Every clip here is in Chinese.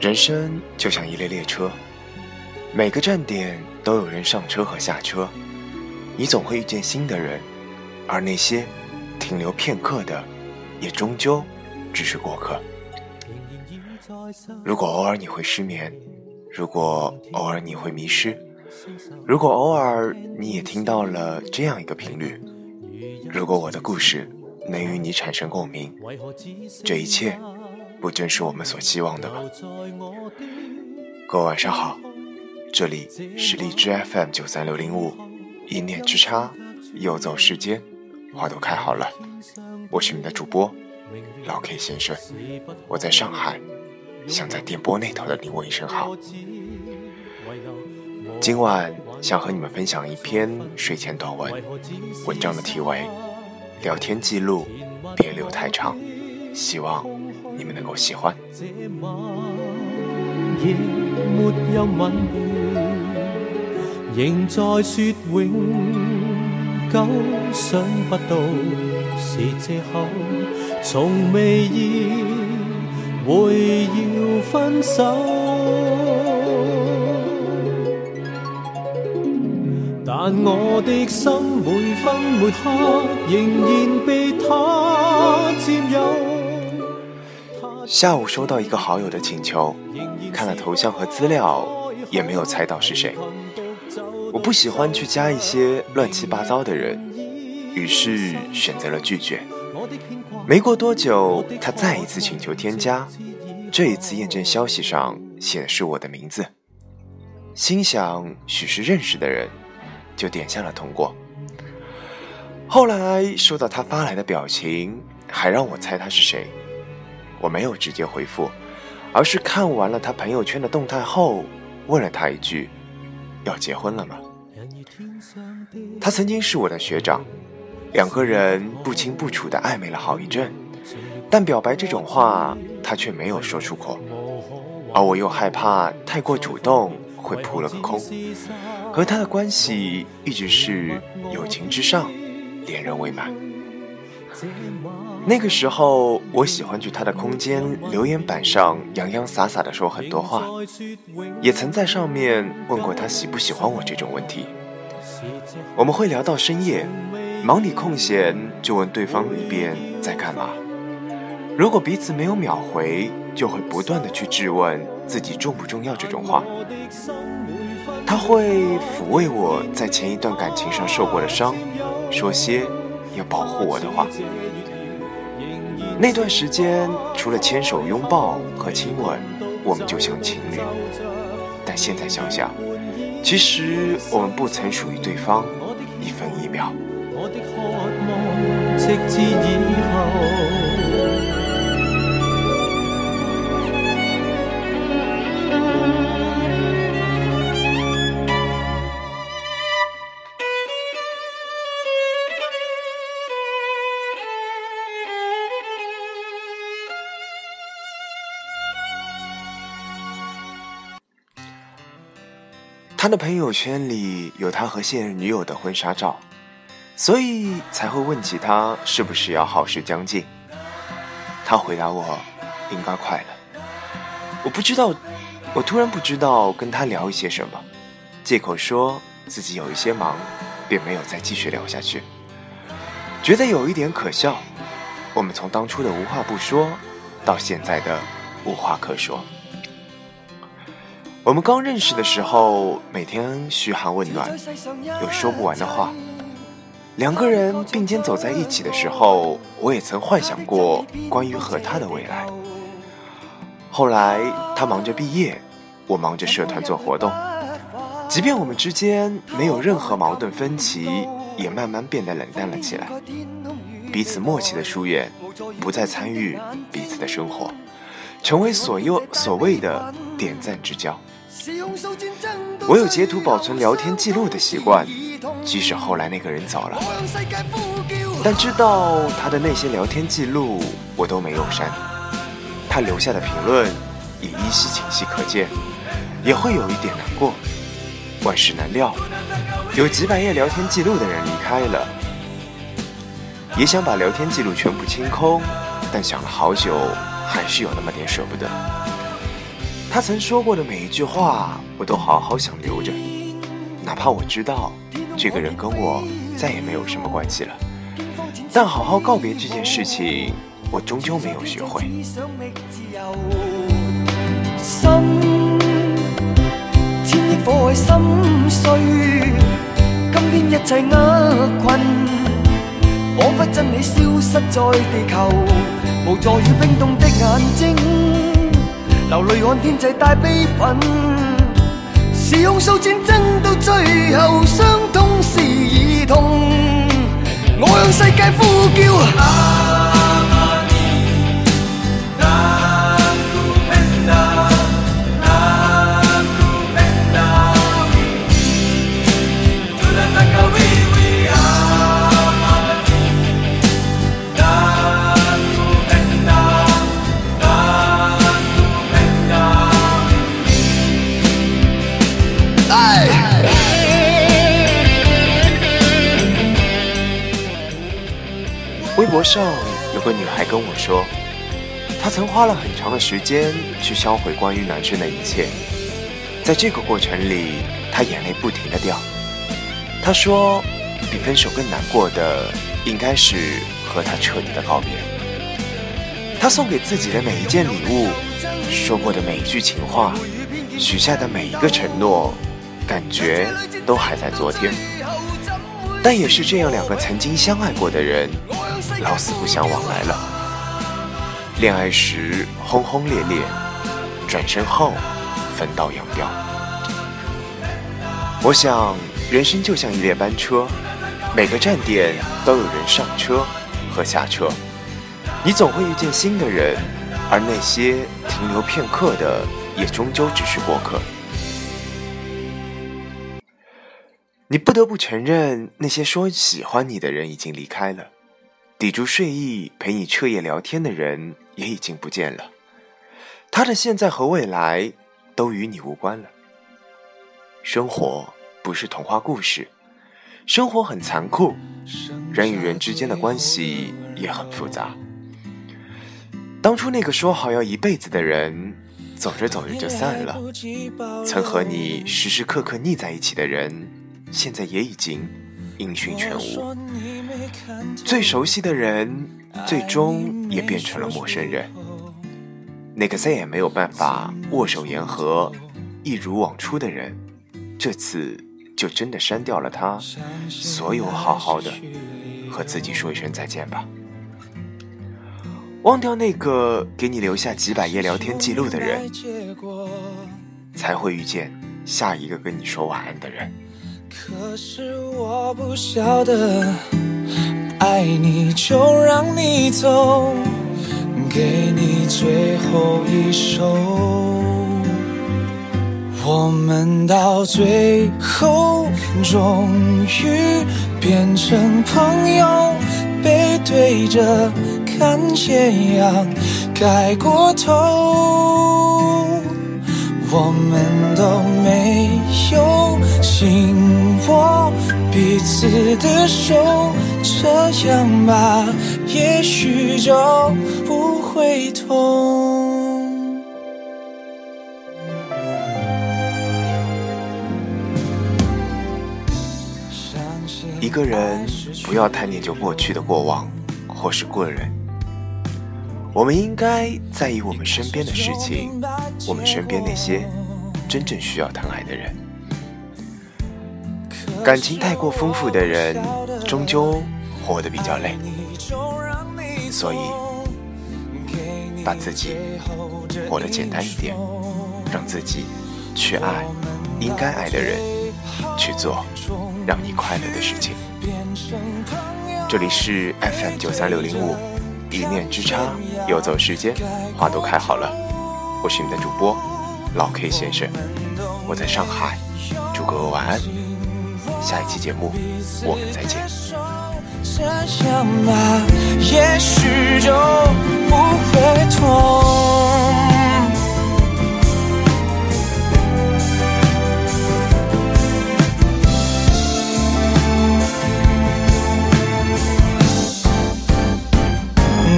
人生就像一列列车，每个站点都有人上车和下车，你总会遇见新的人，而那些停留片刻的，也终究只是过客。如果偶尔你会失眠，如果偶尔你会迷失，如果偶尔你也听到了这样一个频率，如果我的故事能与你产生共鸣，这一切。不正是我们所希望的吗？各位晚上好，这里是荔枝 FM 九三六零五，一念之差，游走世间，花都开好了。我是你的主播老 K 先生，我在上海，想在电波那头的你问一声好。今晚想和你们分享一篇睡前短文，文章的题为《聊天记录别留太长》，希望。你们能够喜欢。仍在说永久，想不到是借口，从未意会要分手。但我的心每分每刻仍然被他占有。下午收到一个好友的请求，看了头像和资料，也没有猜到是谁。我不喜欢去加一些乱七八糟的人，于是选择了拒绝。没过多久，他再一次请求添加，这一次验证消息上写的是我的名字。心想许是认识的人，就点下了通过。后来收到他发来的表情，还让我猜他是谁。我没有直接回复，而是看完了他朋友圈的动态后，问了他一句：“要结婚了吗？”他曾经是我的学长，两个人不清不楚的暧昧了好一阵，但表白这种话他却没有说出口，而我又害怕太过主动会扑了个空，和他的关系一直是友情之上，恋人未满。那个时候，我喜欢去他的空间留言板上洋洋洒洒的说很多话，也曾在上面问过他喜不喜欢我这种问题。我们会聊到深夜，忙里空闲就问对方一遍在干嘛。如果彼此没有秒回，就会不断的去质问自己重不重要这种话。他会抚慰我在前一段感情上受过的伤，说些要保护我的话。那段时间，除了牵手、拥抱和亲吻，我们就像情侣。但现在想想，其实我们不曾属于对方一分一秒。他的朋友圈里有他和现任女友的婚纱照，所以才会问起他是不是要好事将近。他回答我，应该快了。我不知道，我突然不知道跟他聊一些什么，借口说自己有一些忙，便没有再继续聊下去。觉得有一点可笑，我们从当初的无话不说，到现在的无话可说。我们刚认识的时候，每天嘘寒问暖，有说不完的话。两个人并肩走在一起的时候，我也曾幻想过关于和他的未来。后来他忙着毕业，我忙着社团做活动，即便我们之间没有任何矛盾分歧，也慢慢变得冷淡了起来。彼此默契的疏远，不再参与彼此的生活，成为所有所谓的点赞之交。我有截图保存聊天记录的习惯，即使后来那个人走了。但知道他的那些聊天记录，我都没有删。他留下的评论也依稀清晰可见，也会有一点难过。万事难料，有几百页聊天记录的人离开了，也想把聊天记录全部清空，但想了好久，还是有那么点舍不得。他曾说过的每一句话，我都好好想留着，哪怕我知道这个人跟我再也没有什么关系了，但好好告别这件事情。我终究没有学会。心千亿火海心碎，今天一切厄困，仿佛真理消失在地球，无助与冰冻的眼睛，流泪看天际带悲愤，是控诉战争到最后，伤痛是儿童，我向世界呼叫。上有个女孩跟我说，她曾花了很长的时间去销毁关于男生的一切，在这个过程里，她眼泪不停的掉。她说，比分手更难过的，应该是和他彻底的告别。她送给自己的每一件礼物，说过的每一句情话，许下的每一个承诺，感觉都还在昨天。但也是这样两个曾经相爱过的人。老死不相往来了。恋爱时轰轰烈烈，转身后分道扬镳。我想，人生就像一列班车，每个站点都有人上车和下车。你总会遇见新的人，而那些停留片刻的，也终究只是过客。你不得不承认，那些说喜欢你的人已经离开了。抵住睡意陪你彻夜聊天的人也已经不见了，他的现在和未来都与你无关了。生活不是童话故事，生活很残酷，人与人之间的关系也很复杂。当初那个说好要一辈子的人，走着走着就散了；曾和你时时刻刻腻在一起的人，现在也已经音讯全无。最熟悉的人，最终也变成了陌生人。那个再也没有办法握手言和、一如往初的人，这次就真的删掉了他所有好好的，和自己说一声再见吧。忘掉那个给你留下几百页聊天记录的人，才会遇见下一个跟你说晚安的人。可是我不晓得。爱你就让你走，给你最后一首。我们到最后终于变成朋友，背对着看斜阳盖过头。我们都没有心握彼此的手。这样吧，也许就不会痛。一个人不要太念旧过去的过往或是过人，我们应该在意我们身边的事情，我们身边那些真正需要疼爱的人。感情太过丰富的人，终究。活得比较累，所以把自己活得简单一点，让自己去爱应该爱的人，去做让你快乐的事情。这里是 FM 九三六零五，一念之差，游走时间，花都开好了。我是你的主播老 K 先生，我在上海，祝各位晚安。下一期节目我们再见。这样吧，也许就不会痛。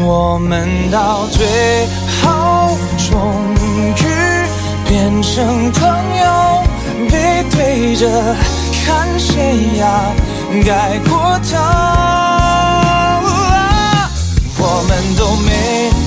我们到最后终于变成朋友，背对着看谁呀盖过头。我们都没